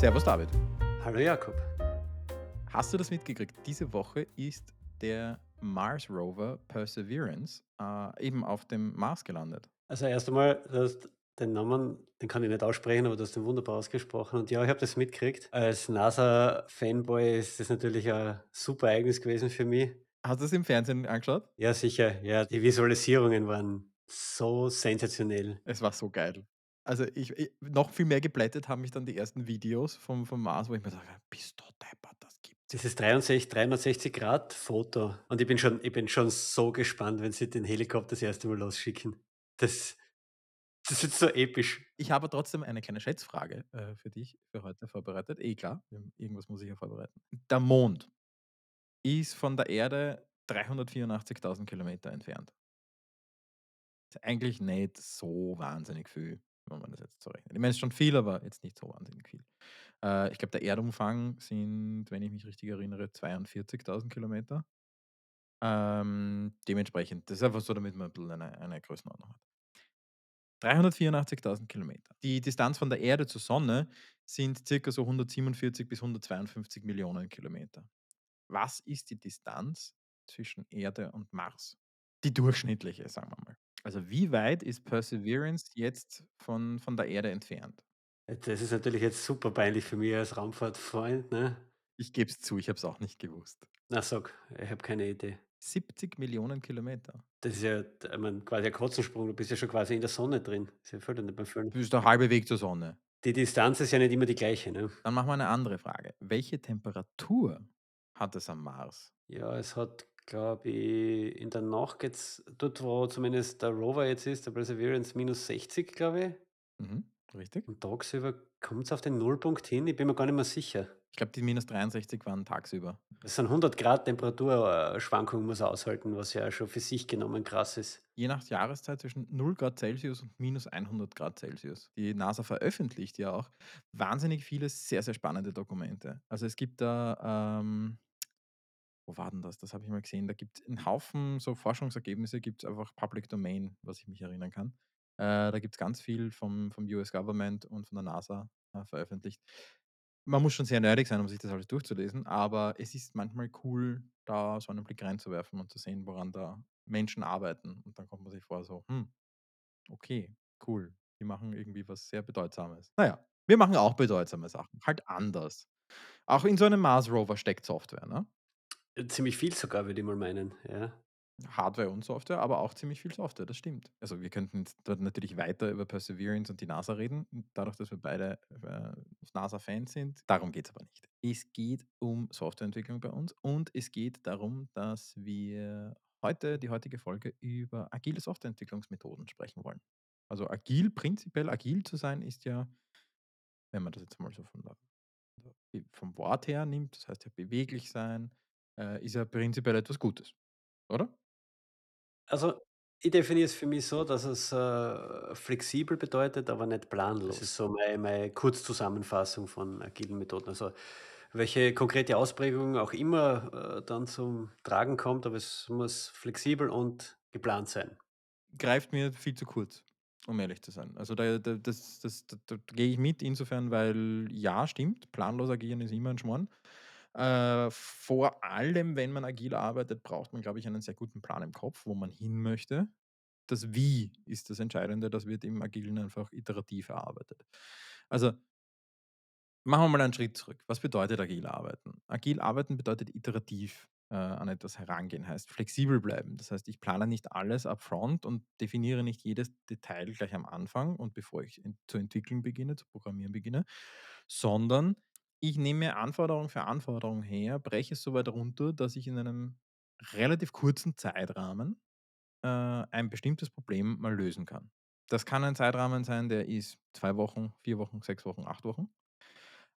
Servus David. Hallo Jakob. Hast du das mitgekriegt? Diese Woche ist der Mars Rover Perseverance äh, eben auf dem Mars gelandet. Also erst einmal, du hast den Namen, den kann ich nicht aussprechen, aber du hast den wunderbar ausgesprochen. Und ja, ich habe das mitgekriegt. Als NASA-Fanboy ist das natürlich ein super Ereignis gewesen für mich. Hast du es im Fernsehen angeschaut? Ja, sicher. Ja, die Visualisierungen waren so sensationell. Es war so geil. Also ich, ich noch viel mehr geblättet haben mich dann die ersten Videos vom, vom Mars, wo ich mir dachte, bist du deppert, das gibt Dieses 63, 360 Grad Foto. Und ich bin schon, ich bin schon so gespannt, wenn sie den Helikopter das erste Mal losschicken. Das, das wird so episch. Ich habe trotzdem eine kleine Schätzfrage äh, für dich für heute vorbereitet. Eh klar, irgendwas muss ich ja vorbereiten. Der Mond ist von der Erde 384.000 Kilometer entfernt. Ist eigentlich nicht so wahnsinnig viel, wenn man das jetzt so rechnet. Ich meine, es ist schon viel, aber jetzt nicht so wahnsinnig viel. Äh, ich glaube, der Erdumfang sind, wenn ich mich richtig erinnere, 42.000 Kilometer. Ähm, dementsprechend, das ist einfach so, damit man ein bisschen eine, eine Größenordnung hat. 384.000 Kilometer. Die Distanz von der Erde zur Sonne sind circa so 147 bis 152 Millionen Kilometer. Was ist die Distanz zwischen Erde und Mars? Die durchschnittliche, sagen wir mal. Also wie weit ist Perseverance jetzt von, von der Erde entfernt? Das ist natürlich jetzt super peinlich für mich als Raumfahrtfreund, ne? Ich gebe es zu, ich habe es auch nicht gewusst. Na, sag, ich habe keine Idee. 70 Millionen Kilometer. Das ist ja, ich meine, quasi ein Katzensprung, du bist ja schon quasi in der Sonne drin. Das ist ja völlig nicht beim Füllen. Du bist der halbe Weg zur Sonne. Die Distanz ist ja nicht immer die gleiche, ne? Dann machen wir eine andere Frage. Welche Temperatur hat es am Mars? Ja, es hat, glaube ich, in der Nacht geht's dort, wo zumindest der Rover jetzt ist, der Perseverance, minus 60, glaube ich. Mhm, richtig. Und tagsüber kommt es auf den Nullpunkt hin. Ich bin mir gar nicht mehr sicher. Ich glaube, die minus 63 waren tagsüber. Das sind 100 Grad Temperaturschwankungen, muss er aushalten, was ja schon für sich genommen krass ist. Je nach Jahreszeit zwischen 0 Grad Celsius und minus 100 Grad Celsius. Die NASA veröffentlicht ja auch wahnsinnig viele sehr, sehr spannende Dokumente. Also es gibt da, ähm, wo war denn das? Das habe ich mal gesehen. Da gibt es einen Haufen so Forschungsergebnisse, gibt es einfach Public Domain, was ich mich erinnern kann. Äh, da gibt es ganz viel vom, vom US Government und von der NASA äh, veröffentlicht. Man muss schon sehr nerdig sein, um sich das alles durchzulesen, aber es ist manchmal cool, da so einen Blick reinzuwerfen und zu sehen, woran da Menschen arbeiten. Und dann kommt man sich vor, so, hm, okay, cool. Die machen irgendwie was sehr Bedeutsames. Naja, wir machen auch bedeutsame Sachen, halt anders. Auch in so einem Mars Rover steckt Software, ne? Ziemlich viel sogar, würde ich mal meinen. Ja. Hardware und Software, aber auch ziemlich viel Software, das stimmt. Also wir könnten dort natürlich weiter über Perseverance und die NASA reden, dadurch, dass wir beide äh, NASA-Fans sind. Darum geht es aber nicht. Es geht um Softwareentwicklung bei uns und es geht darum, dass wir heute, die heutige Folge, über agile Softwareentwicklungsmethoden sprechen wollen. Also agil, prinzipiell agil zu sein, ist ja, wenn man das jetzt mal so der, vom Wort her nimmt, das heißt ja beweglich sein, äh, ist ja prinzipiell etwas Gutes, oder? Also, ich definiere es für mich so, dass es äh, flexibel bedeutet, aber nicht planlos. Das ist so meine, meine Kurzzusammenfassung von agilen Methoden. Also, welche konkrete Ausprägung auch immer äh, dann zum Tragen kommt, aber es muss flexibel und geplant sein. greift mir viel zu kurz, um ehrlich zu sein. Also da, da, das, das, da, da gehe ich mit insofern, weil ja, stimmt, planlos agieren ist immer ein Schmarrn. Äh, vor allem, wenn man agil arbeitet, braucht man, glaube ich, einen sehr guten Plan im Kopf, wo man hin möchte. Das Wie ist das Entscheidende, das wird im Agilen einfach iterativ erarbeitet. Also machen wir mal einen Schritt zurück. Was bedeutet agil arbeiten? Agil arbeiten bedeutet iterativ äh, an etwas herangehen, heißt flexibel bleiben. Das heißt, ich plane nicht alles upfront und definiere nicht jedes Detail gleich am Anfang und bevor ich in, zu entwickeln beginne, zu programmieren beginne, sondern ich nehme Anforderung für Anforderung her, breche es so weit runter, dass ich in einem relativ kurzen Zeitrahmen äh, ein bestimmtes Problem mal lösen kann. Das kann ein Zeitrahmen sein, der ist zwei Wochen, vier Wochen, sechs Wochen, acht Wochen.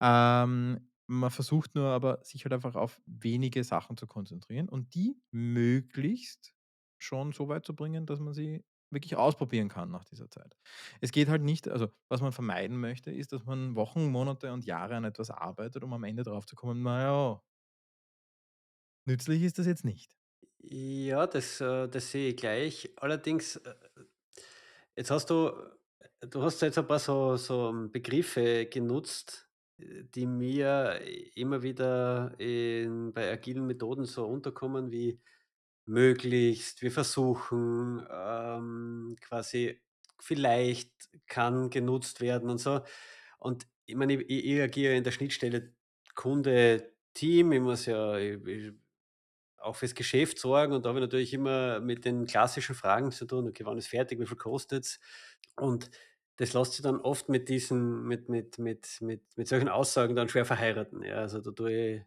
Ähm, man versucht nur aber, sich halt einfach auf wenige Sachen zu konzentrieren und die möglichst schon so weit zu bringen, dass man sie wirklich ausprobieren kann nach dieser Zeit. Es geht halt nicht, also was man vermeiden möchte, ist, dass man Wochen, Monate und Jahre an etwas arbeitet, um am Ende drauf zu kommen, naja, nützlich ist das jetzt nicht. Ja, das, äh, das sehe ich gleich. Allerdings, äh, jetzt hast du, du hast jetzt ein paar so, so Begriffe genutzt, äh, die mir immer wieder in bei agilen Methoden so unterkommen wie möglichst, wir versuchen, ähm, quasi vielleicht kann genutzt werden und so. Und ich meine, ich ich agiere in der Schnittstelle Kunde, Team, ich muss ja ich ich auch fürs Geschäft sorgen und da habe ich natürlich immer mit den klassischen Fragen zu tun: „Okay, wann ist fertig? Wie viel kostet's?“ Und das lässt sich dann oft mit diesen mit mit mit mit mit solchen Aussagen dann schwer verheiraten, ja. Also, da tue ich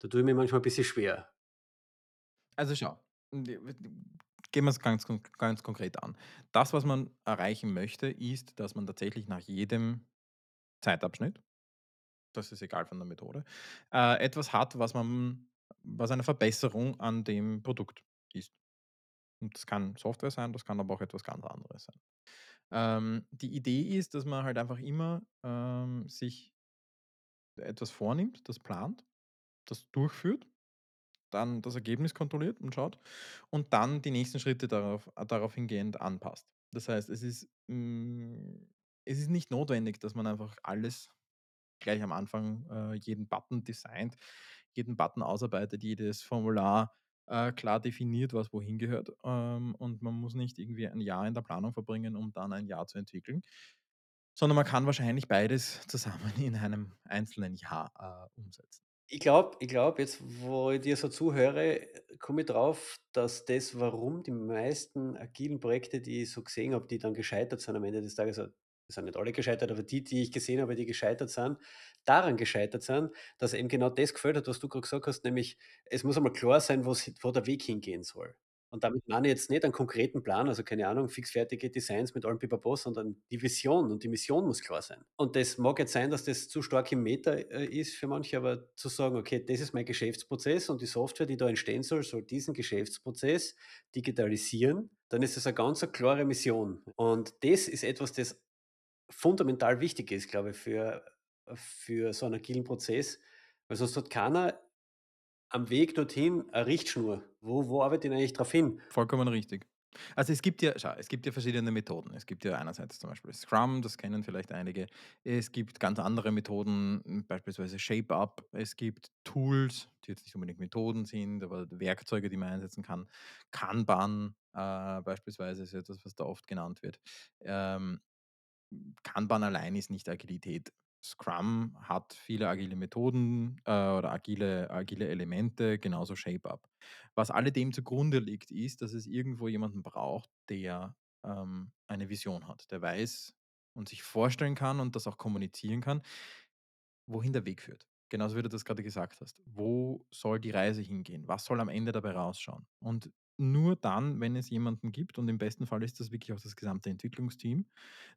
da tue ich mir manchmal ein bisschen schwer. Also schau, gehen wir's ganz konk ganz konkret an. Das, was man erreichen möchte, ist, dass man tatsächlich nach jedem Zeitabschnitt, das ist egal von der Methode, äh, etwas hat, was man was eine Verbesserung an dem Produkt ist. Und das kann Software sein, das kann aber auch etwas ganz anderes sein. Ähm, die Idee ist, dass man halt einfach immer, ähm, sich etwas vornimmt, das plant, das durchführt, dann das Ergebnis kontrolliert und schaut und dann die nächsten Schritte darauf äh, darauf hingehend anpasst. Das heißt, es ist hm, es ist nicht notwendig, dass man einfach alles gleich am Anfang, äh, jeden Button designt, jeden Button ausarbeitet, jedes Formular, äh, klar definiert, was wohin gehört. Ähm, und man muss nicht irgendwie ein Jahr in der Planung verbringen, um dann ein Jahr zu entwickeln, sondern man kann wahrscheinlich beides zusammen in einem einzelnen Jahr, äh, umsetzen. Ich glaube ich glaube, jetzt, wo ich dir so zuhöre, komme ich drauf, dass das, warum die meisten agilen Projekte, die ich so gesehen habe, die dann gescheitert sind am Ende des Tages, es sind nicht alle gescheitert, aber die, die ich gesehen habe, die gescheitert sind, daran gescheitert sind, dass eben genau das gefehlt hat, was du gerade gesagt hast, nämlich es muss einmal klar sein, wo der Weg hingehen soll. Und damit meine ich jetzt nicht einen konkreten Plan, also keine Ahnung, fixfertige Designs mit allem Pipapo, sondern die Vision und die Mission muss klar sein. Und das mag jetzt sein, dass das zu stark im Meta, äh, ist für manche, aber zu sagen: „Okay, das ist mein Geschäftsprozess und die Software, die da entstehen soll, soll diesen Geschäftsprozess digitalisieren“, dann ist das eine ganz 'ne klare Mission. Und das ist etwas, das fundamental wichtig ist, glaube ich, für für so einen agilen Prozess, weil sonst hat keiner am Weg dorthin eine Richtschnur. Wo wo arbeite ich denn eigentlich drauf hin? Vollkommen richtig. Also, es gibt ja schau, es gibt ja verschiedene Methoden. Es gibt ja einerseits zum Beispiel Scrum, das kennen vielleicht einige. Es gibt ganz andere Methoden, beispielsweise ShapeUp. Es gibt Tools, die jetzt nicht unbedingt Methoden sind, aber Werkzeuge, die man einsetzen kann. Kanban, äh, beispielsweise ist etwas, was da oft genannt wird. Ähm, Kanban allein ist nicht Agilität. Scrum hat viele agile Methoden, äh, oder agile agile Elemente, genauso ShapeUp. Was alledem zugrunde liegt, ist, dass es irgendwo jemanden braucht, der, ähm, eine Vision hat, der weiß und sich vorstellen kann und das auch kommunizieren kann, wohin der Weg führt. Genauso wie du das gerade gesagt hast. Wo soll die Reise hingehen? Was soll am Ende dabei rausschauen? Und nur dann, wenn es jemanden gibt und im besten Fall ist das wirklich auch das gesamte Entwicklungsteam,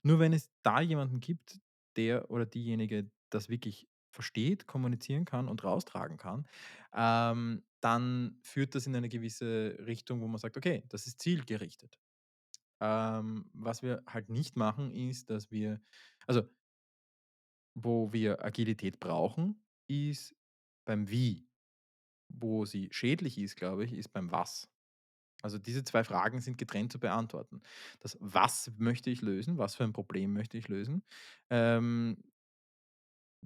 nur wenn es da jemanden gibt, der oder diejenige das wirklich versteht, kommunizieren kann und raustragen kann, ähm, dann führt das in eine gewisse Richtung, wo man sagt: „Okay, das ist zielgerichtet.“ Ähm, was wir halt nicht machen, ist, dass wir also wo wir Agilität brauchen, ist beim Wie. Wo sie schädlich ist, glaube ich, ist beim Was. Also, diese 2 Fragen sind getrennt zu beantworten. Das Was möchte ich lösen? Was für ein Problem möchte ich lösen? Ähm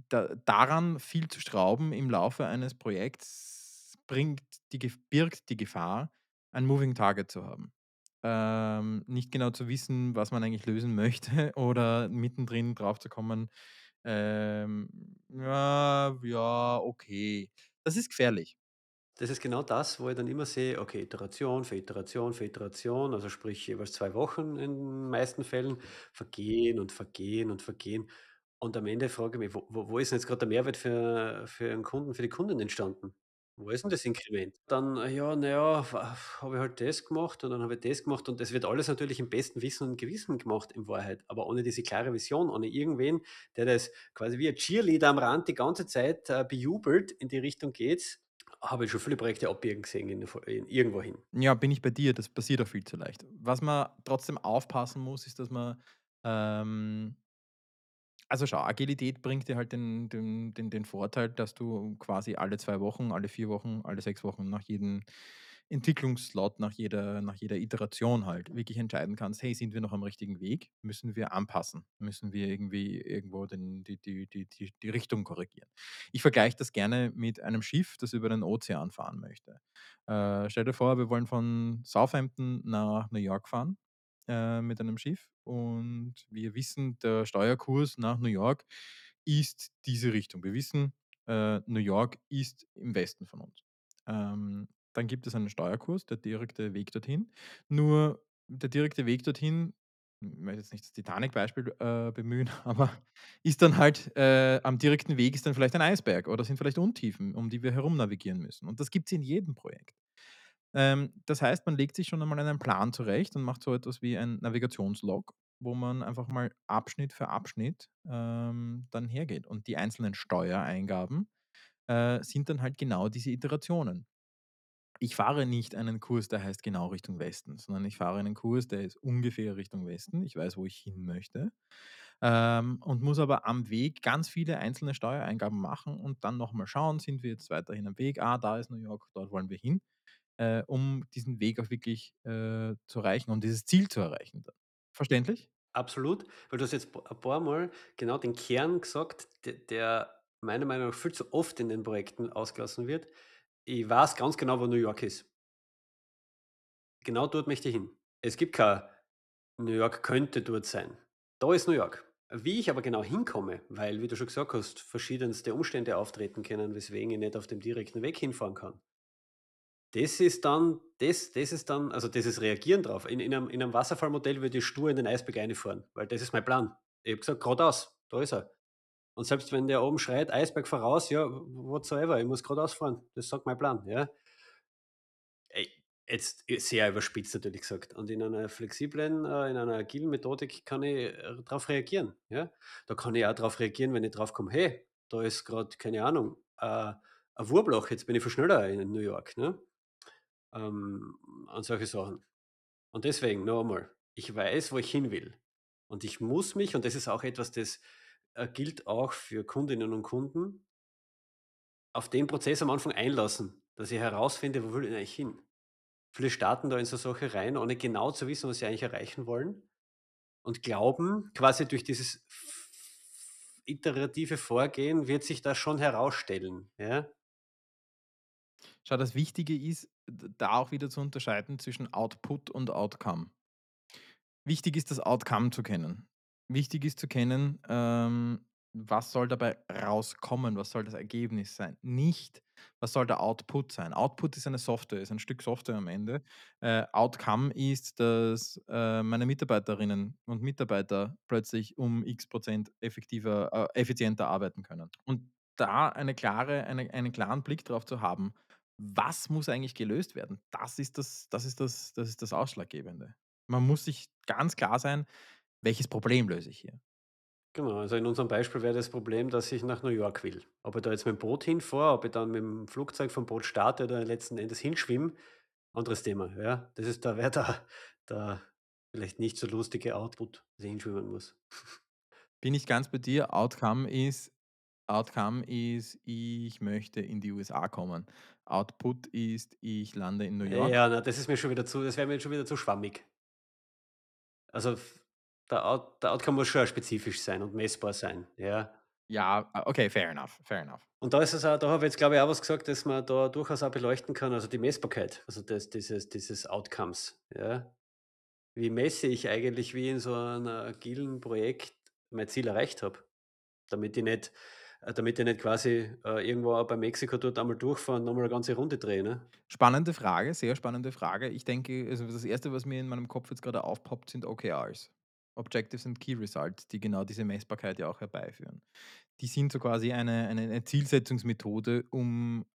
da daran viel zu schrauben im Laufe eines Projekts bringt die birgt die Gefahr, ein Moving Target zu haben. Ähm, nicht genau zu wissen, was man eigentlich lösen möchte oder mittendrin drauf zu kommen, ähm, ja, ja, okay. Das ist gefährlich. Das ist genau das, wo ich dann immer sehe, okay, Iteration für Iteration für Iteration, also sprich jeweils 2 Wochen in den meisten Fällen, vergehen und vergehen und vergehen. Und am Ende frage ich mich: „Wo wo ist denn jetzt grad der Mehrwert für für 'n Kunden für die Kundin entstanden? Wo ist denn das Inkrement?“ Dann: „Ja, na ja, wa habe ich halt das gemacht und dann habe ich das gemacht“ und das wird alles natürlich im besten Wissen und Gewissen gemacht in Wahrheit, aber ohne diese klare Vision, ohne irgendwen, der das quasi wie ein Cheerleader am Rand die ganze Zeit, äh, bejubelt, in die Richtung geht's, habe ich schon viele Projekte abbiegen gesehen in in irgendwohin. Ja, bin ich bei dir, das passiert auch viel zu leicht. Was man trotzdem aufpassen muss, ist, dass man, ähm also schau, Agilität bringt dir halt den den den den Vorteil, dass du quasi alle 2 Wochen, alle 4 Wochen, alle 6 Wochen nach jedem Entwicklungsslot nach jeder nach jeder Iteration halt wirklich entscheiden kannst: „Hey, sind wir noch am richtigen Weg? Müssen wir anpassen? Müssen wir irgendwie irgendwo den die die die die Richtung korrigieren?“ Ich vergleiche das gerne mit einem Schiff, das über den Ozean fahren möchte. Äh, stell dir vor, wir wollen von Southampton nach New York fahren, äh, mit einem Schiff und wir wissen, der Steuerkurs nach New York ist diese Richtung. Wir wissen, äh, New York ist im Westen von uns. Ähm, dann gibt es einen Steuerkurs, der direkte Weg dorthin. Nur der direkte Weg dorthin, ich möchte jetzt nicht das Titanic-Beispiel äh, bemühen, aber ist dann halt äh, am direkten Weg ist dann vielleicht ein Eisberg oder sind vielleicht Untiefen, um die wir herum navigieren müssen. Und das gibt es in jedem Projekt. Ähm, das heißt, man legt sich schon einmal einen Plan zurecht und macht so etwas wie ein Navigationslog, wo man einfach mal Abschnitt für Abschnitt ähm, dann hergeht. Und die einzelnen Steuereingaben äh, sind dann halt genau diese Iterationen. Ich fahre nicht einen Kurs, der heißt genau Richtung Westen, sondern ich fahre einen Kurs, der ist ungefähr Richtung Westen. Ich weiß, wo ich hin möchte. Ähm, und muss aber am Weg ganz viele einzelne Steuereingaben machen und dann nochmal schauen, sind wir jetzt weiterhin am Weg? Ah, da ist New York, dort wollen wir hin, äh, um diesen Weg auch wirklich äh, zu erreichen und dieses Ziel zu erreichen. Verständlich? Absolut, weil du hast jetzt ein paarmal genau den Kern gesagt, der meiner Meinung nach viel zu oft in den Projekten ausgelassen wird. Ich weiß ganz genau, wo New York ist. Genau dort möchte ich hin. Es gibt kein New York könnte dort sein. Da ist New York. Wie ich aber genau hinkomme, weil, wie du schon gesagt hast, verschiedenste Umstände auftreten können, weswegen ich nicht auf dem direkten Weg hinfahren kann. Das ist dann das das ist dann also, dieses Reagieren drauf. In in 'nem in 'nem Wasserfallmodell würde ich stur in den Eisberg reinfahren, weil das ist mein Plan. Ich habe gesagt: „Geradeaus, da ist er.“ Und selbst wenn der oben schreit: „Eisberg voraus“, ja, whatsoever, ich muss geradeaus fahren. Das sagt mein Plan, ja. Jetzt äh, sehr überspitzt natürlich gesagt. Und in einer flexiblen äh, in einer agilen Methodik kann ich, äh, drauf reagieren, ja? Da kann ich auch drauf reagieren, wenn ich drauf komme: „Hey, da ist gerade keine Ahnung, ein Wurmloch, jetzt bin ich viel schneller in New York“, ne? Ähm, an solche Sachen. Und deswegen noch einmal, ich weiß, wo ich hin will. Und ich muss mich und das ist auch etwas, das, gilt auch für Kundinnen und Kunden, auf den Prozess am Anfang einlassen, dass ich herausfinde, wo will ich eigentlich hin? Viele starten da in so Sache rein, ohne genau zu wissen, was sie eigentlich erreichen wollen und glauben, quasi durch dieses iterative Vorgehen wird sich das schon herausstellen, ja? Schau, das Wichtige ist, da auch wieder zu unterscheiden zwischen Output und Outcome. Wichtig ist, das Outcome zu kennen. Wichtig ist zu kennen, ähm, was soll dabei rauskommen? Was soll das Ergebnis sein? Nicht, was soll der Output sein? Output ist eine Software, ist ein Stück Software am Ende. Äh, Outcome ist, dass äh, meine Mitarbeiterinnen und Mitarbeiter plötzlich um x Prozent effektiver, äh, effizienter arbeiten können. Und da eine klare, eine, einen klaren Blick drauf zu haben, was muss eigentlich gelöst werden? Das ist das, das ist das, das ist das Ausschlaggebende. Man muss sich ganz klar sein, welches Problem löse ich hier? Genau, also in unserem Beispiel wäre das Problem, dass ich nach New York will. Ob ich da jetzt mit dem Boot hinfahre, ob ich dann mit dem Flugzeug vom Boot starte oder letzten Endes hinschwimme, anderes Thema, ja. Das ist da wäre da der vielleicht nicht so lustige Output, dass ich hinschwimmen muss. Bin ich ganz bei dir. Outcome ist Outcome ist, ich möchte in die USA kommen. Output ist, ich lande in New York. Ja, na, das ist mir schon wieder zu das wäre mir schon wieder zu schwammig. Also, der Out der Outcome muss schon spezifisch sein und messbar sein, ja. Ja, ah, okay, fair enough, fair enough. Und da ist es auch da habe ich jetzt, glaube ich, auch was gesagt, dass man da durchaus auch beleuchten kann, also die Messbarkeit, also das dieses dieses Outcomes, ja. Wie messe ich eigentlich, wie in so einem agilen Projekt mein Ziel erreicht habe, damit ich nicht äh, damit ich nicht quasi, äh, irgendwo bei Mexiko dort einmal durchfahre und noch mal 'ne ganze Runde drehe, ne? Spannende Frage, sehr spannende Frage. Ich denke, also das Erste, was mir in meinem Kopf jetzt gerade aufpoppt, sind OKRs. Objectives and Key Results, die genau diese Messbarkeit ja auch herbeiführen. Die sind so quasi eine, eine, Zielsetzungsmethode, um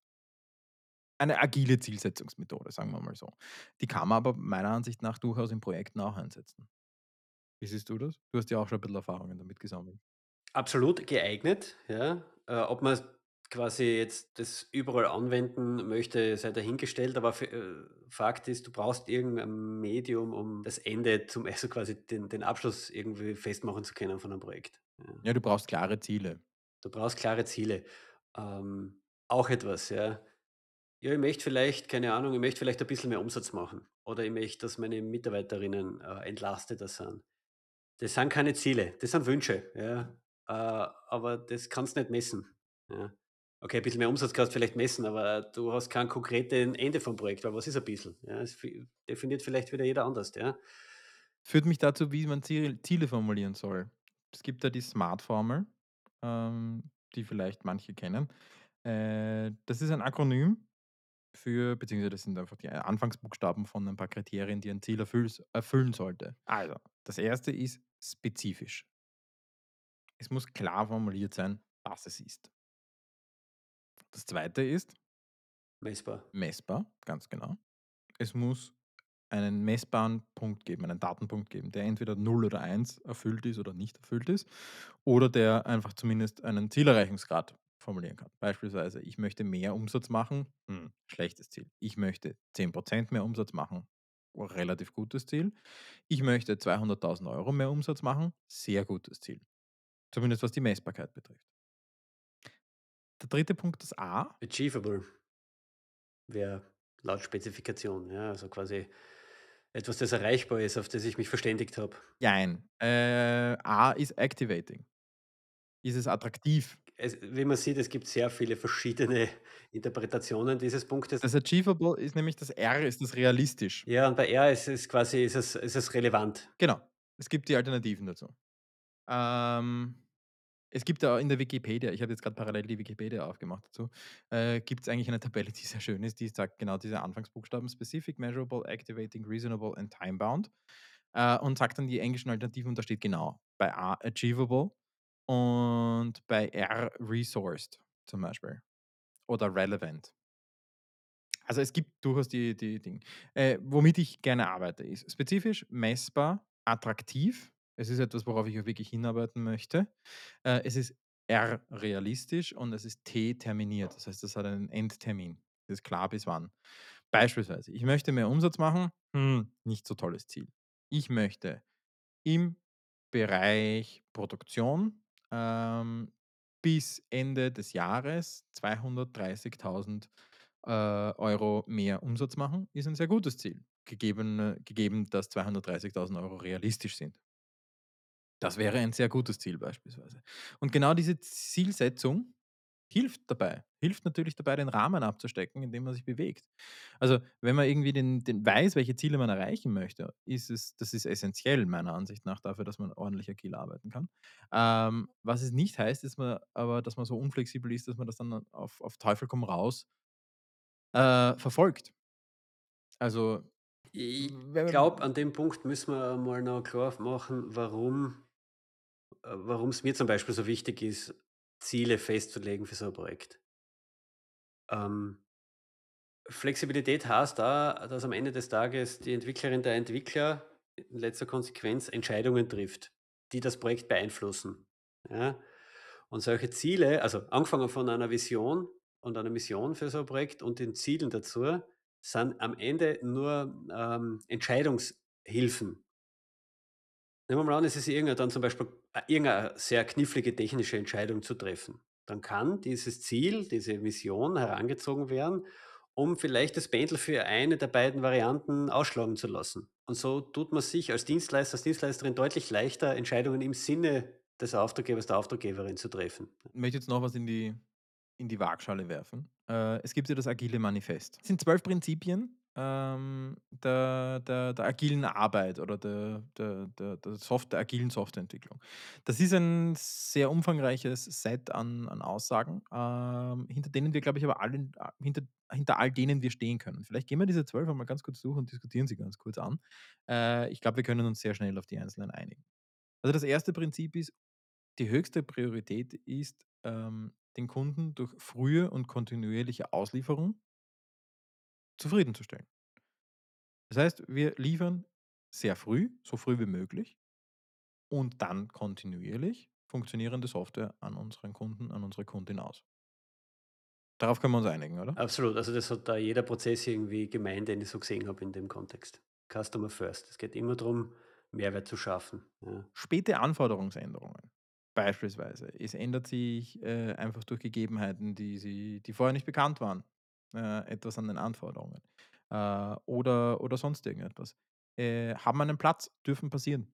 eine agile Zielsetzungsmethode, sagen wir mal so. Die kann man aber meiner Ansicht nach durchaus in Projekten auch einsetzen. Wie siehst du das? Du hast ja auch schon ein bisschen Erfahrungen damit gesammelt. Absolut geeignet, ja. Äh, ob man quasi jetzt das überall anwenden möchte, sei dahingestellt, aber äh, Fakt ist, du brauchst irgendein Medium, um das Ende zum also quasi den den Abschluss irgendwie festmachen zu können von einem Projekt, ja. Ja, du brauchst klare Ziele. Du brauchst klare Ziele. Ähm, auch etwas, ja. Ja, ich möchte vielleicht, keine Ahnung, ich möchte vielleicht ein bisschen mehr Umsatz machen oder ich möchte, dass meine Mitarbeiterinnen, äh, entlasteter sind. Das sind keine Ziele, das sind Wünsche, ja, äh, aber das kannst du nicht messen, ja. Okay, ein bisschen mehr Umsatz kannst du vielleicht messen, aber du hast kein konkreten Ende vom Projekt, weil was ist ein bisschen? Ja, vi definiert vielleicht wieder jeder anders, ja. Führt mich dazu, wie man Ziel Ziele formulieren soll. Es gibt da die SMART-Formel, ähm, die vielleicht manche kennen. Äh, das ist ein Akronym für beziehungsweise das sind einfach die Anfangsbuchstaben von ein paar Kriterien, die ein Ziel erfüllen sollte. Also, das erste ist spezifisch. Es muss klar formuliert sein, was es ist. Das zweite ist Messbar. messbar, ganz genau. Es muss einen messbaren Punkt geben, einen Datenpunkt geben, der entweder 0 oder 1 erfüllt ist oder nicht erfüllt ist oder der einfach zumindest einen Zielerreichungsgrad formulieren kann. Beispielsweise, ich möchte mehr Umsatz machen, hm, schlechtes Ziel. Ich möchte 10% mehr Umsatz machen, relativ gutes Ziel. Ich möchte 200.000 Euro mehr Umsatz machen, sehr gutes Ziel. Zumindest was die Messbarkeit betrifft. Der dritte Punkt, das A, Achievable wäre laut Spezifikation, ja, also quasi etwas, das erreichbar ist, auf das ich mich verständigt habe. jein. Äh, A ist activating. Ist es attraktiv? Es wie man sieht, es gibt sehr viele verschiedene Interpretationen dieses Punktes. Das Achievable ist nämlich das R, ist das realistisch. Ja, und bei R ist es quasi ist es ist es relevant. Genau. Es gibt die Alternativen dazu. Ähm, es gibt ja in der Wikipedia, ich habe jetzt gerade parallel die Wikipedia aufgemacht dazu, äh, gibt es eigentlich eine Tabelle, die sehr schön ist, die sagt genau diese Anfangsbuchstaben: Specific, Measurable, Activating, Reasonable and Time-bound. Äh, und sagt dann die englischen Alternativen und da steht genau bei A achievable und bei R resourced zum Beispiel oder relevant. Also es gibt durchaus die, die Dinge. Äh, womit ich gerne arbeite, ist spezifisch, messbar, attraktiv. Es ist etwas, worauf ich auch wirklich hinarbeiten möchte. Äh, es ist R realistisch und es ist T terminiert. Das heißt, das hat einen Endtermin. Das ist klar bis wann. Beispielsweise, ich möchte mehr Umsatz machen, hm, nicht so tolles Ziel. Ich möchte im Bereich Produktion ähm, bis Ende des Jahres 230.000 äh, Euro mehr Umsatz machen, ist ein sehr gutes Ziel, gegeben, gegeben dass 230.000 Euro realistisch sind. Das wäre ein sehr gutes Ziel beispielsweise. Und genau diese Zielsetzung hilft dabei, hilft natürlich dabei, den Rahmen abzustecken, in dem man sich bewegt. Also, wenn man irgendwie den, den weiß, welche Ziele man erreichen möchte, ist es, das ist essentiell meiner Ansicht nach dafür, dass man ordentlich agil arbeiten kann. Ähm, was es nicht heißt, ist man aber, dass man so unflexibel ist, dass man das dann auf, auf Teufel komm raus äh, verfolgt. Also, Ich glaube, an dem Punkt müssen wir mal noch klar machen, warum äh, warum's mir zum Beispiel so wichtig ist, Ziele festzulegen für so ein Projekt. Ähm, Flexibilität heißt da, dass am Ende des Tages die Entwicklerin, der Entwickler in letzter Konsequenz Entscheidungen trifft, die das Projekt beeinflussen, ja? Und solche Ziele also angefangen von einer Vision und einer Mission für so ein Projekt und den Zielen dazu, sind am Ende nur, ähm, Entscheidungshilfen. Nehmen wir mal an, es ist irgendein dann zum Beispiel irgendeine sehr knifflige technische Entscheidung zu treffen. Dann kann dieses Ziel, diese Vision herangezogen werden, um vielleicht das Pendel für eine der beiden Varianten ausschlagen zu lassen. Und so tut man sich als Dienstleister, als Dienstleisterin deutlich leichter, Entscheidungen im Sinne des Auftraggebers, der Auftraggeberin zu treffen. Ich möchte jetzt noch was in die, in die Waagschale werfen. Äh, es gibt ja das Agile Manifest. Es sind zwölf Prinzipien ähm, der, der, der agilen Arbeit oder der, der, der, der, Soft der agilen Softwareentwicklung. Das ist ein sehr umfangreiches Set an, an Aussagen, ähm, hinter denen wir, glaube ich, aber alle, hinter, hinter all denen wir stehen können. Vielleicht gehen wir diese zwölf einmal ganz kurz durch und diskutieren sie ganz kurz an. Äh, ich glaube, wir können uns sehr schnell auf die einzelnen einigen. Also das erste Prinzip ist, die höchste Priorität ist, ähm, den Kunden durch frühe und kontinuierliche Auslieferung zufriedenzustellen. Das heißt, wir liefern sehr früh, so früh wie möglich und dann kontinuierlich funktionierende Software an unseren Kunden, an unsere Kundin aus. Darauf können wir uns einigen, oder? Absolut, also das hat da jeder Prozess irgendwie gemeint, den ich so gesehen habe in dem Kontext. Customer first. Es geht immer darum, Mehrwert zu schaffen, ja. Späte Anforderungsänderungen. Beispielsweise, es ändert sich äh, einfach durch Gegebenheiten, die, sie, die vorher nicht bekannt waren. Äh, etwas an den Anforderungen, äh, oder oder sonst irgendetwas. Äh, haben einen Platz, dürfen passieren.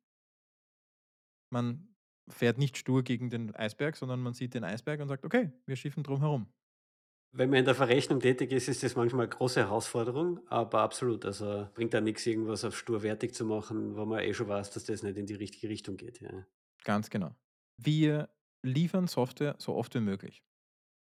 Man fährt nicht stur gegen den Eisberg, sondern man sieht den Eisberg und sagt: „Okay, wir schiffen drum herum.“ Wenn man in der Verrechnung tätig ist, ist das manchmal 'ne große Herausforderung, aber absolut, also, bringt da nix, irgendwas auf stur fertig zu machen, wo man eh schon weiß, dass das nicht in die richtige Richtung geht, ja. Ganz genau. Wir liefern Software so oft wie möglich.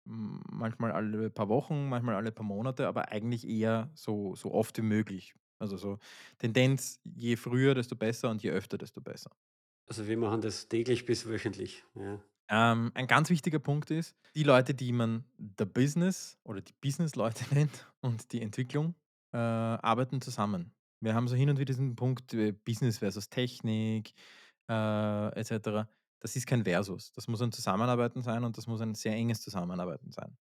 Hm, manchmal alle paar Wochen, manchmal alle paar Monate, aber eigentlich eher so so oft wie möglich. Also, so Tendenz, je früher, desto besser und je öfter, desto besser. Also, wir machen das täglich bis wöchentlich, ja. Ähm, ein ganz wichtiger Punkt ist, die Leute, die man the Business oder die Businessleute nennt und die Entwicklung, äh, arbeiten zusammen. Wir haben so hin und wieder diesen Punkt, äh, Business versus Technik, äh, et cetera. Das ist kein Versus. Das muss ein Zusammenarbeiten sein und das muss ein sehr enges Zusammenarbeiten sein.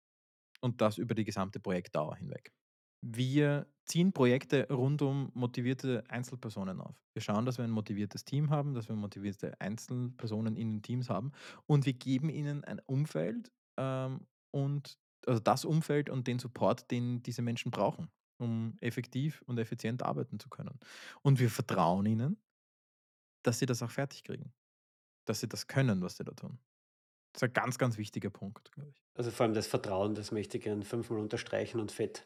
Und das über die gesamte Projektdauer hinweg. Wir ziehen Projekte rund um motivierte Einzelpersonen auf. Wir schauen, dass wir ein motiviertes Team haben, dass wir motivierte Einzelpersonen in den Teams haben und wir geben ihnen ein Umfeld, ähm, und also, das Umfeld und den Support, den diese Menschen brauchen, um effektiv und effizient arbeiten zu können. Und wir vertrauen ihnen dass sie das auch fertig kriegen, dass sie das können, was sie da tun. Das ist ein ganz, ganz wichtiger Punkt, glaube ich. Also, vor allem das Vertrauen, das möchte ich gern fünfmal unterstreichen und fett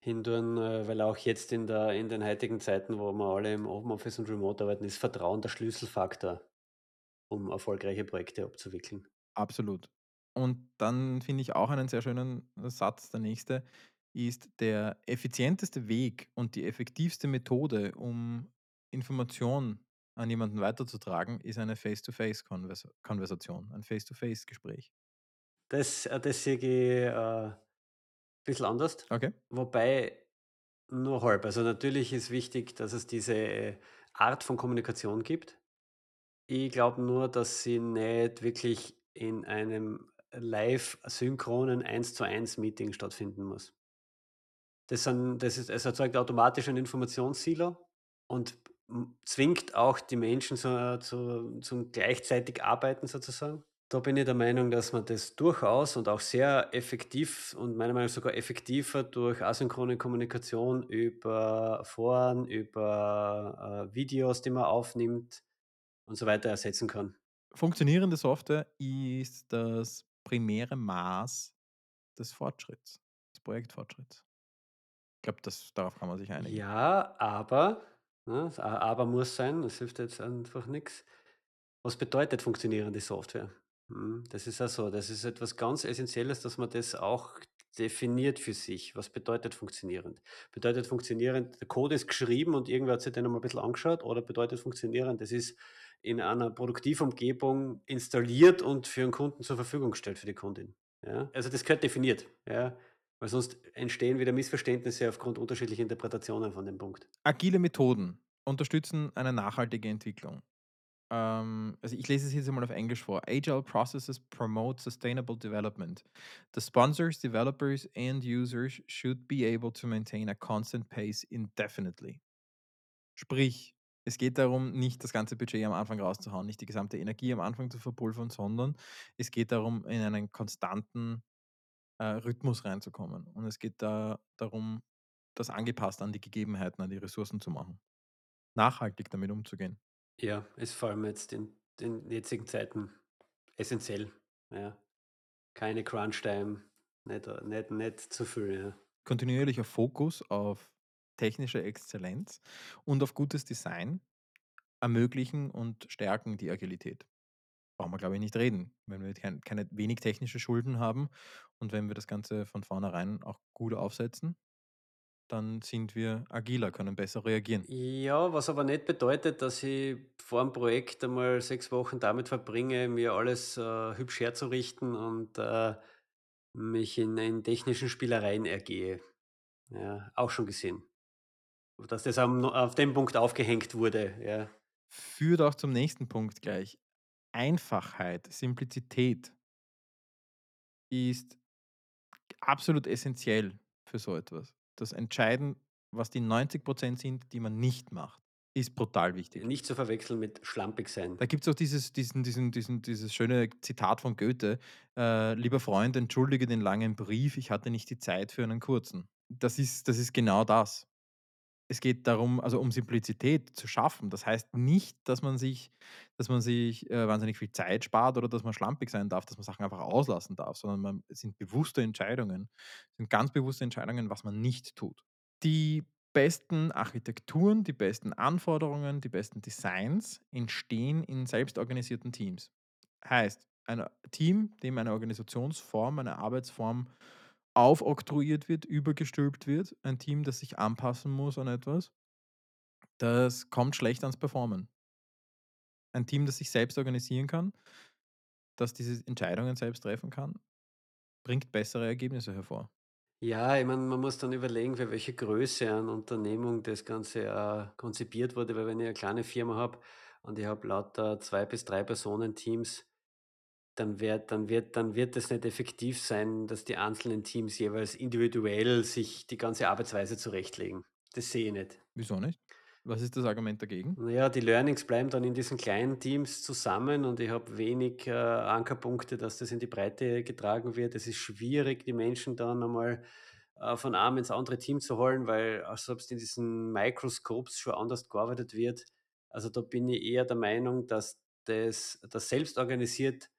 hintun, äh, weil auch jetzt in der in den heutigen Zeiten, wo wir alle im Homeoffice und remote arbeiten, ist Vertrauen der Schlüsselfaktor, um erfolgreiche Projekte abzuwickeln. Absolut. Und dann finde ich auch einen sehr schönen Satz, der nächste ist: „Der effizienteste Weg und die effektivste Methode, um Information an jemanden weiterzutragen, ist eine Face-to-Face-Konversa Konversation, ein Face-to-Face-Gespräch.“ Das äh, das sehe ich, äh, bisschen anders, Okay. wobei nur halb. Also, natürlich ist wichtig, dass es diese Art von Kommunikation gibt. Ich glaube nur, dass sie nicht wirklich in einem live synchronen Eins-zu-eins-Meeting stattfinden muss. Das sind das ist es erzeugt automatisch ein Informationssilo und, zwingt auch die Menschen so zu zum gleichzeitig Arbeiten sozusagen. Da bin ich der Meinung, dass man das durchaus und auch sehr effektiv und meiner Meinung nach sogar effektiver durch asynchrone Kommunikation über Foren, über, äh, Videos, die man aufnimmt und so weiter ersetzen kann. Funktionierende Software ist das primäre Maß des Fortschritts, des Projektfortschritts. Ich glaube, darauf kann man sich einigen. Ja, aber, ne, Aber muss sein, das hilft jetzt einfach nix. Was bedeutet funktionierende Software? Hm, das ist ja so, das ist etwas ganz Essenzielles, dass man das auch definiert für sich. Was bedeutet funktionierend? Bedeutet funktionierend, der Code ist geschrieben und irgendwer hat sich den einmal 'n bisschen angeschaut oder bedeutet funktionierend, das ist in einer Produktivumgebung installiert und für 'n Kunden zur Verfügung gestellt, für die Kundin, ja? Also, das gehört definiert, ja, weil sonst entstehen wieder Missverständnisse aufgrund unterschiedlicher Interpretationen von dem Punkt. Agile Methoden unterstützen eine nachhaltige Entwicklung. Ähm, also, ich lese es jetzt einmal auf Englisch vor. „Agile processes promote sustainable development. The sponsors, developers and users should be able to maintain a constant pace indefinitely.“ Sprich, es geht darum, nicht das ganze Budget am Anfang rauszuhauen, nicht die gesamte Energie am Anfang zu verpulvern, sondern es geht darum, in einen konstanten, äh, Rhythmus reinzukommen. Und es geht da darum, das angepasst an die Gegebenheiten, an die Ressourcen zu machen. Nachhaltig damit umzugehen. Ja, ist vor allem jetzt in den jetzigen Zeiten essenziell, ja. Keine Crunch-Time, nicht nicht nicht zu viel, ja. Kontinuierlicher Fokus auf technische Exzellenz und auf gutes Design ermöglichen und stärken die Agilität. Brauchen wir, glaube ich, nicht reden. Wenn wir kein keine wenig technische Schulden haben und wenn wir das Ganze von vornherein auch gut aufsetzen, dann sind wir agiler, können besser reagieren. Ja, was aber nicht bedeutet, dass ich vorm Projekt einmal 6 Wochen damit verbringe, mir alles, äh, hübsch herzurichten und, äh, mich in in technischen Spielereien ergehe. Ja, auch schon gesehen. Dass das am auf dem Punkt aufgehängt wurde, ja. Führt auch zum nächsten Punkt gleich. Einfachheit, Simplizität ist absolut essenziell für so etwas. Das entscheiden, was die 90 % sind, die man nicht macht. Ist brutal wichtig. Nicht zu verwechseln mit schlampig sein. Da gibt's auch dieses diesen diesen diesen dieses schöne Zitat von Goethe: „Äh, lieber Freund, entschuldige den langen Brief, ich hatte nicht die Zeit für einen kurzen.“ Das ist das ist genau das. Es geht darum also, um Simplizität zu schaffen. Das heißt nicht, dass man sich dass man sich, äh, wahnsinnig viel Zeit spart oder dass man schlampig sein darf, dass man Sachen einfach auslassen darf, sondern man es sind bewusste Entscheidungen sind ganz bewusste Entscheidungen, was man nicht tut. Die besten Architekturen, die besten Anforderungen, die besten Designs entstehen in selbstorganisierten Teams. Heißt, ein Team, dem eine Organisationsform, eine Arbeitsform aufoktroyiert wird, übergestülpt wird, ein Team, das sich anpassen muss an etwas, das kommt schlecht ans Performen. Ein Team, das sich selbst organisieren kann, das diese Entscheidungen selbst treffen kann, bringt bessere Ergebnisse hervor. Ja, ich meine, man muss dann überlegen, für welche Größe an Unternehmung das Ganze, äh, konzipiert wurde, weil wenn ich eine kleine Firma habe und ich habe lauter 2 bis 3 Personenteams, dann wird dann wird dann wird es nicht effektiv sein, dass die einzelnen Teams jeweils individuell sich die ganze Arbeitsweise zurechtlegen. Das sehe ich nicht. Wieso nicht? Was ist das Argument dagegen? Na ja, die Learnings bleiben dann in diesen kleinen Teams zusammen und ich habe wenig, äh, Ankerpunkte, dass das in die Breite getragen wird. Es ist schwierig, die Menschen dann einmal, äh, von einem ins andere Team zu holen, weil auch selbst in diesen Microscopes schon anders gearbeitet wird. Also, da bin ich eher der Meinung, dass das das selbst organisiert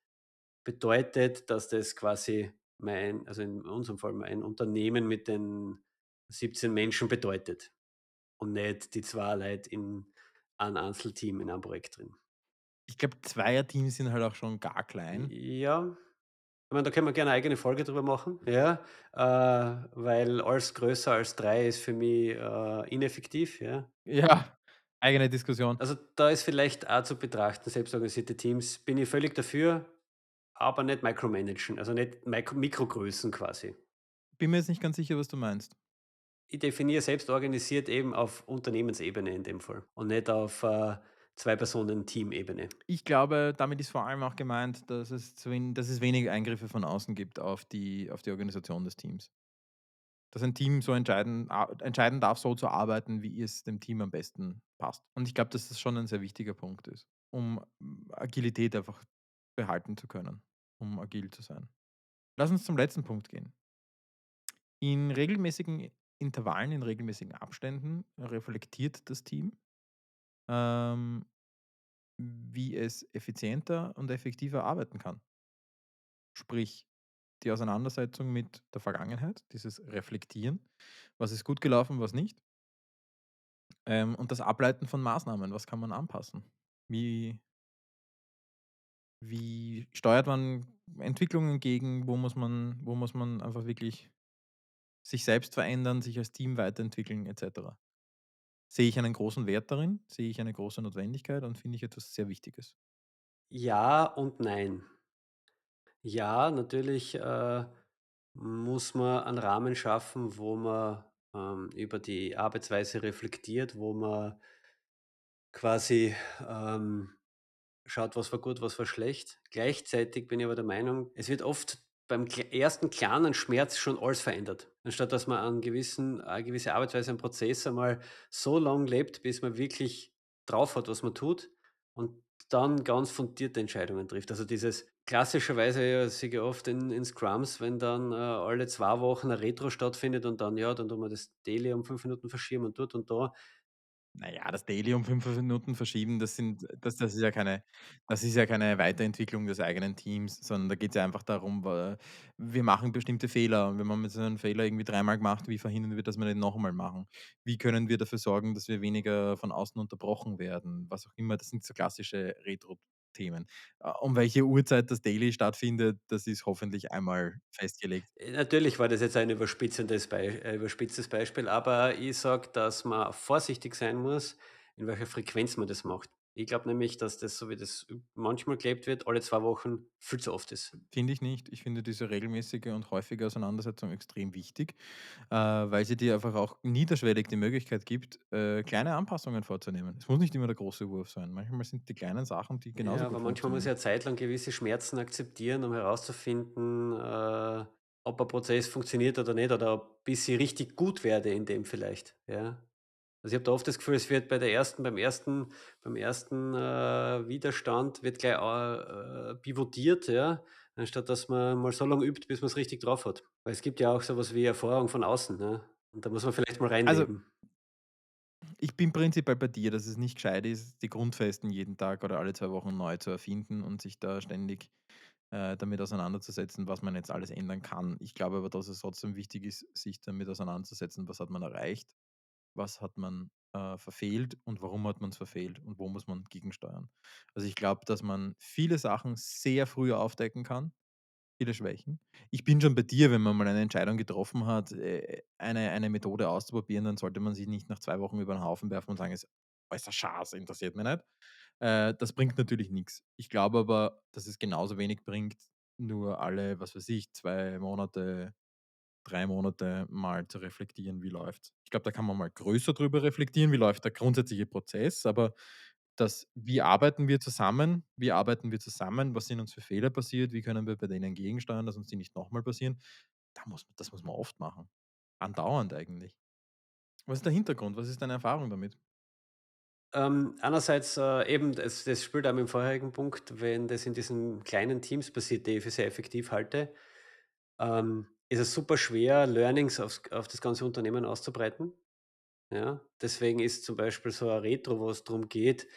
bedeutet, dass das quasi mein also, in unserem Fall mein Unternehmen mit den 17 Menschen bedeutet und nicht die 2 Leute in ein Einzelteam in einem Projekt drin. Ich glaube, Zweierteams sind halt auch schon gar klein. Ja, ich meine, da können wir gerne 'ne eigene Folge drüber machen, ja, äh, weil alles größer als 3 ist für mich, äh, ineffektiv, ja. Ja, eigene Diskussion. Also, da ist vielleicht auch zu betrachten, selbstorganisierte Teams bin ich völlig dafür, aber nicht micromanagen, also nicht Mik Mikrogrößen quasi. Bin mir jetzt nicht ganz sicher, was du meinst. Ich definiere selbstorganisiert eben auf Unternehmensebene in dem Fall und nicht auf, äh, 2 Personen Teamebene. Ich glaube, damit ist vor allem auch gemeint, dass es dass es wenige Eingriffe von außen gibt auf die auf die Organisation des Teams. Dass ein Team so entscheiden entscheiden darf, so zu arbeiten, wie es dem Team am besten passt. Und ich glaube, dass das schon ein sehr wichtiger Punkt ist, um hm, Agilität einfach behalten zu können, um agil zu sein. Lass uns zum letzten Punkt gehen. In regelmäßigen Intervallen, in regelmäßigen Abständen reflektiert das Team, ähm, wie es effizienter und effektiver arbeiten kann. Sprich, die Auseinandersetzung mit der Vergangenheit, dieses Reflektieren, was ist gut gelaufen, was nicht, ähm, und das Ableiten von Maßnahmen, was kann man anpassen? Wie wie steuert man Entwicklungen entgegen? Wo muss man wo muss man einfach wirklich sich selbst verändern, sich als Team weiterentwickeln et cetera? Sehe ich einen großen Wert darin, sehe ich eine große Notwendigkeit und finde ich etwas sehr Wichtiges. Ja und nein. Ja, natürlich, äh, muss man einen Rahmen schaffen, wo man, ähm, über die Arbeitsweise reflektiert, wo man quasi, ähm, schaut, was war gut, was war schlecht. Gleichzeitig bin ich aber der Meinung, es wird oft beim ersten kleinen Schmerz schon alles verändert. Anstatt dass man an gewissen eine gewisse Arbeitsweise, einen Prozess einmal so lang lebt, bis man wirklich drauf hat, was man tut und dann ganz fundierte Entscheidungen trifft. Also dieses klassischerweise ja, sehe ich oft in in Scrums, wenn dann, äh, alle 2 Wochen ein Retro stattfindet und dann ja, dann tun wir das Daily um 5 Minuten verschieben und dort und da. Na ja, das Daily um 5 Minuten verschieben, das sind das das ist ja keine das ist ja keine Weiterentwicklung des eigenen Teams, sondern da geht's ja einfach darum, wir machen bestimmte Fehler und wenn man mit so einem Fehler irgendwie dreimal gemacht, wie verhindern wir, dass wir den noch einmal machen? Wie können wir dafür sorgen, dass wir weniger von außen unterbrochen werden? Was auch immer, das sind so klassische Retro-Themen. Äh, um welche Uhrzeit das Daily stattfindet, das ist hoffentlich einmal festgelegt. Äh, natürlich war das jetzt ein überspitzendes Bei äh, überspitztes Beispiel, aber ich sage, dass man vorsichtig sein muss, in welcher Frequenz man das macht. Ich glaube nämlich, dass das, so wie das manchmal gelebt wird, alle 2 Wochen viel zu oft ist. Finde ich nicht. Ich finde diese regelmäßige und häufige Auseinandersetzung extrem wichtig, äh, weil sie dir einfach auch niederschwellig die Möglichkeit gibt, äh, kleine Anpassungen vorzunehmen. Es muss nicht immer der große Wurf sein. Manchmal sind die kleinen Sachen, die Ja, genauso aber gut manchmal muss ja zeitlang gewisse Schmerzen akzeptieren, um herauszufinden, äh, ob ein Prozess funktioniert oder nicht oder ob bis ich richtig gut werde in dem vielleicht, ja. Also, ich habe da oft das Gefühl, es wird bei der ersten beim ersten beim ersten, äh, Widerstand wird gleich, äh, pivotiert, ja, anstatt dass man mal so lange übt, bis man's richtig drauf hat. Weil es gibt ja auch so was wie Erfahrung von außen, ne? Und da muss man vielleicht mal Also reinleben. Ich bin prinzipiell bei dir, dass es nicht gescheit ist, die Grundfesten jeden Tag oder alle 2 Wochen neu zu erfinden und sich da ständig, äh, damit auseinanderzusetzen, was man jetzt alles ändern kann. Ich glaube aber, dass es trotzdem wichtig ist, sich damit auseinanderzusetzen, was hat man erreicht, was hat man, äh, verfehlt und warum hat man's verfehlt und wo muss man gegensteuern. Also, ich glaube, dass man viele Sachen sehr früh aufdecken kann, viele Schwächen. Ich bin schon bei dir, wenn man mal eine Entscheidung getroffen hat, äh, eine eine Methode auszuprobieren, dann sollte man sie nicht nach 2 Wochen über 'n Haufen werfen und sagen: „Ist alles ein Schatz, interessiert mich nicht.“ Äh, das bringt natürlich nix. Ich glaube aber, dass es genauso wenig bringt, nur alle, was weiß ich, 2 Monate, 3 Monate mal zu reflektieren, wie läuft's. Ich glaube, da kann man mal größer drüber reflektieren, wie läuft der grundsätzliche Prozess, aber das wie arbeiten wir zusammen? Wie arbeiten wir zusammen? Was sind uns für Fehler passiert? Wie können wir bei denen gegensteuern, dass uns die nicht noch mal passieren? Da muss das muss man oft machen. Andauernd eigentlich. Was ist der Hintergrund? Was ist deine Erfahrung damit? Ähm, einerseits, äh, eben, das das spielt auch dem vorherigen Punkt, wenn das in diesen kleinen Teams passiert, die ich für sehr effektiv halte, ähm, ist es super schwer, Learnings aufs auf das ganze Unternehmen auszubreiten, ja? Deswegen ist zum Beispiel so 'n Retro, wo es drum geht,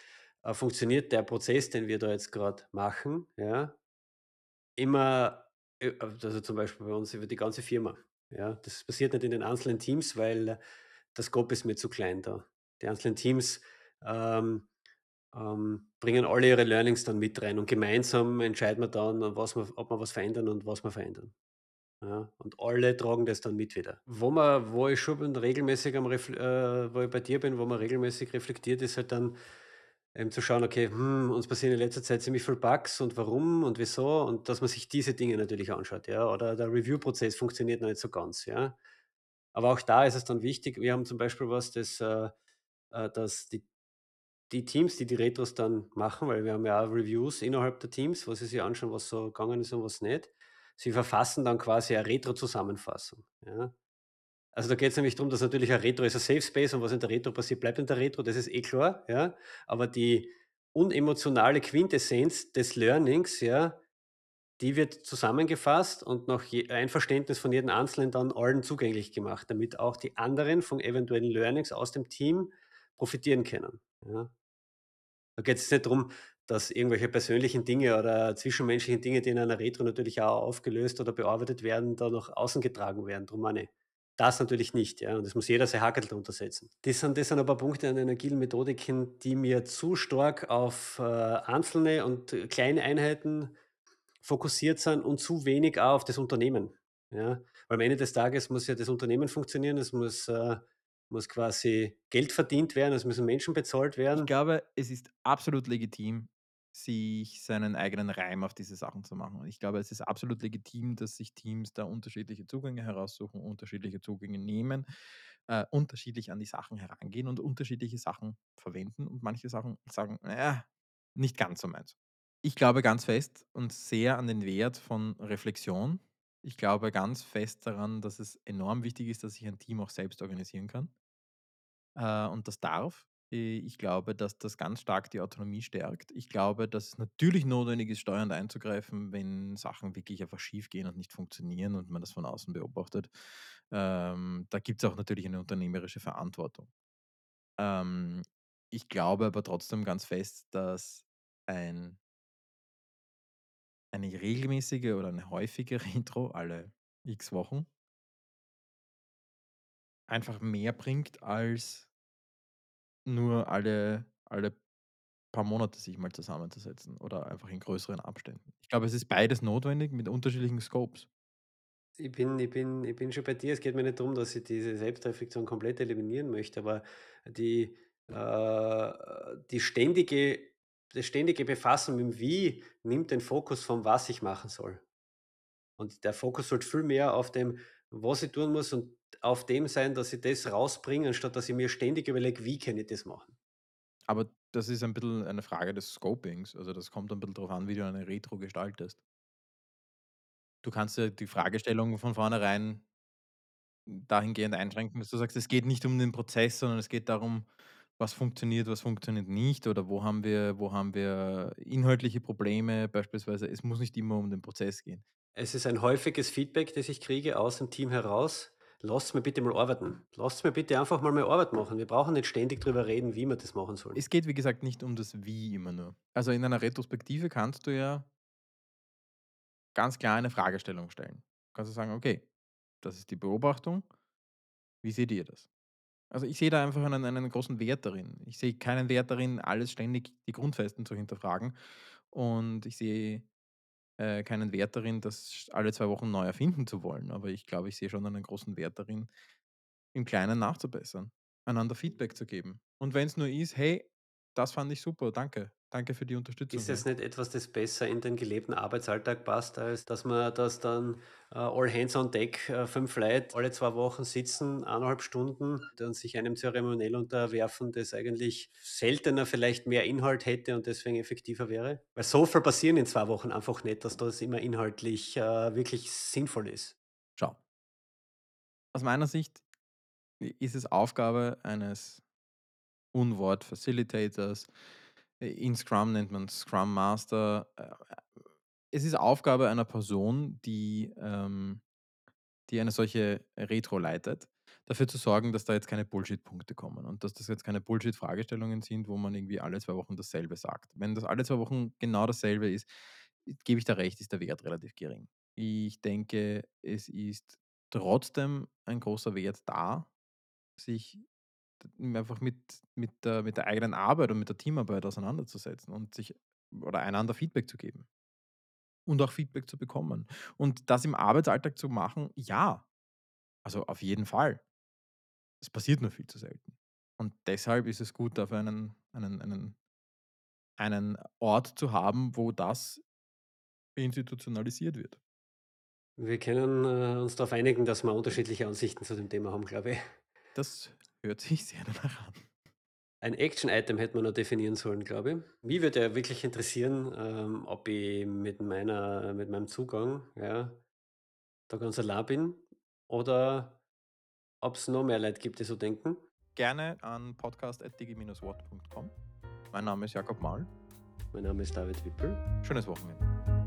äh, funktioniert der Prozess, den wir da jetzt grad machen, ja, immer, äh, also, zum Beispiel bei uns über die ganze Firma, ja? Das passiert nicht in den einzelnen Teams, weil der Scope ist mir zu klein da. Die einzelnen Teams, ähm, ähm, bringen alle ihre Learnings dann mit rein und gemeinsam entscheiden wir dann, was wir ob wir was verändern und was wir verändern, ja? Und alle tragen das dann mit wieder. Wo man wo ich schon regelmäßig am refl äh, wo ich bei dir bin, wo man regelmäßig reflektiert, ist halt dann, ähm, zu schauen: „Okay, hm, uns passieren in letzter Zeit ziemlich viel Bugs und warum und wieso?“ Und dass man sich diese Dinge natürlich anschaut, ja? Oder der Review-Prozess funktioniert noch nicht so ganz, ja? Aber auch da ist es dann wichtig wir haben zum Beispiel was, das, äh, äh, dass die die Teams, die die Retros dann machen, weil wir haben ja auch Reviews innerhalb der Teams, wo sie sich anschauen, was so gegangen ist und was nicht. Sie verfassen dann quasi eine Retro-Zusammenfassung, ja? Also, da geht's nämlich drum, dass natürlich ein Retro ist ein Safe Space und was in der Retro passiert, bleibt in der Retro, das ist eh klar, ja? Aber die unemotionale Quintessenz des Learnings, ja, die wird zusammengefasst und nach Einverständnis von jedem Einzelnen dann allen zugänglich gemacht, damit auch die anderen von eventuellen Learnings aus dem Team profitieren können, ja? Da geht's jetzt nicht drum, dass irgendwelche persönlichen Dinge oder zwischenmenschlichen Dinge, die in einer Retro natürlich auch aufgelöst oder bearbeitet werden, da nach außen getragen werden, drum meine ich. Das natürlich nicht, ja, und es muss jeder sein Hackerl drunter setzen. Das sind das sind ein paar Punkte an den agilen Methodiken, die mir zu stark auf, äh, einzelne und kleine Einheiten fokussiert sind und zu wenig auch auf das Unternehmen, ja? Weil am Ende des Tages muss ja das Unternehmen funktionieren, es muss, äh muss quasi Geld verdient werden, es müssen Menschen bezahlt Ich werden. glaube, es ist absolut legitim, sich seinen eigenen Reim auf diese Sachen zu machen. Und ich glaube, es ist absolut legitim, dass sich Teams da unterschiedliche Zugänge heraussuchen, unterschiedliche Zugänge nehmen, äh, unterschiedlich an die Sachen herangehen und unterschiedliche Sachen verwenden und manche Sachen sagen: „Na ja, nicht ganz so meins.“ Ich glaube ganz fest und sehr an den Wert von Reflexion. Ich glaube ganz fest daran, dass es enorm wichtig ist, dass sich ein Team auch selbst organisieren kann. Äh, und das darf. Äh, ich glaube, dass das ganz stark die Autonomie stärkt. Ich glaube, dass es natürlich notwendig ist, steuernd einzugreifen, wenn Sachen wirklich einfach schiefgehen und nicht funktionieren und man das von außen beobachtet. Ähm, da gibt's auch natürlich eine unternehmerische Verantwortung. Ähm, ich glaube aber trotzdem ganz fest, dass ein eine regelmäßige oder eine häufige Retro alle X Wochen einfach mehr bringt als nur alle alle paar Monate sich mal zusammenzusetzen oder einfach in größeren Abständen. Ich glaube, es ist beides notwendig mit unterschiedlichen Scopes. Ich bin ich bin ich bin schon bei dir. Es geht mir nicht drum, dass ich diese Selbstreflexion komplett eliminieren möchte, aber die, äh die ständige das ständige Befassen mit dem Wie nimmt den Fokus vom Was ich machen soll. Und der Fokus sollte viel mehr auf dem, was ich tun muss und auf dem sein, dass ich das rausbringe, anstatt dass ich mir ständig überlege: „Wie kann ich das machen?“ Aber das ist ein bisschen eine Frage des Scopings. Also, das kommt ein bisschen drauf an, wie du eine Retro gestaltest. Du kannst ja die Fragestellung von vornherein dahingehend einschränken, dass du sagst, es geht nicht um den Prozess, sondern es geht darum, was funktioniert, was funktioniert nicht oder wo haben wir wo haben wir inhaltliche Probleme beispielsweise. Es muss nicht immer um den Prozess gehen. Es ist ein häufiges Feedback, das ich kriege aus dem Team heraus: „Lasst mir bitte mal arbeiten. Lasst mir bitte einfach mal meine Arbeit machen. Wir brauchen nicht ständig drüber reden, wie wir das machen sollen.“ Es geht, wie gesagt, nicht um das Wie immer nur. Also, in einer Retrospektive kannst du ja ganz klar eine Fragestellung stellen. Kannst du sagen: „Okay, das ist die Beobachtung. Wie seht ihr das?“ Also, ich sehe da einfach einen einen großen Wert darin. Ich sehe keinen Wert darin, alles ständig die Grundfesten zu hinterfragen und ich sehe, äh, keinen Wert darin, das alle 2 Wochen neu erfinden zu wollen. Aber ich glaube, ich sehe schon einen großen Wert darin, im Kleinen nachzubessern, einander Feedback zu geben. Und wenn es nur ist: „Hey, das fand ich super, danke. Danke für die Unterstützung Ist hier.“ es nicht etwas, das besser in den gelebten Arbeitsalltag passt, als dass man dass dann, äh, all hands on deck, äh, 5 Leute alle 2 Wochen sitzen, 1,5 Stunden, dann sich einem Zeremoniell unterwerfen, das eigentlich seltener vielleicht mehr Inhalt hätte und deswegen effektiver wäre? Weil so viel passieren in 2 Wochen einfach nicht, dass das immer inhaltlich, äh, wirklich sinnvoll ist. Schau, aus meiner Sicht ist es Aufgabe eines Unwort Facilitators, äh, in Scrum nennt man Scrum Master. Äh, es ist Aufgabe einer Person, die, ähm die eine solche Retro leitet, dafür zu sorgen, dass da jetzt keine Bullshit-Punkte kommen und dass das jetzt keine Bullshit-Fragestellungen sind, wo man irgendwie alle 2 Wochen dasselbe sagt. Wenn das alle 2 Wochen genau dasselbe ist, gebe ich da recht, ist der Wert relativ gering. Ich denke, es ist trotzdem ein großer Wert da, sich einfach mit mit der mit der eigenen Arbeit und mit der Teamarbeit auseinanderzusetzen und sich oder einander Feedback zu geben und auch Feedback zu bekommen. Und das im Arbeitsalltag zu machen, ja, also auf jeden Fall. Es passiert nur viel zu selten. Und deshalb ist es gut, dafür einen einen einen einen Ort zu haben, wo das institutionalisiert wird. Wir können, äh, uns darauf einigen, dass wir unterschiedliche Ansichten zu dem Thema haben, glaube ich. Das hört sich sehr danach an. Ein Action-Item hätte man noch definieren sollen, glaube ich. Mich würde ja wirklich interessieren, ähm, ob ich mit meiner mit meinem Zugang, ja, da ganz allein bin oder ob es noch mehr Leute gibt, die so denken. Gerne an podcast@digi-watt.com. Mein Name ist Jakob Mahl. Mein Name ist David Wippel. Schönes Wochenende.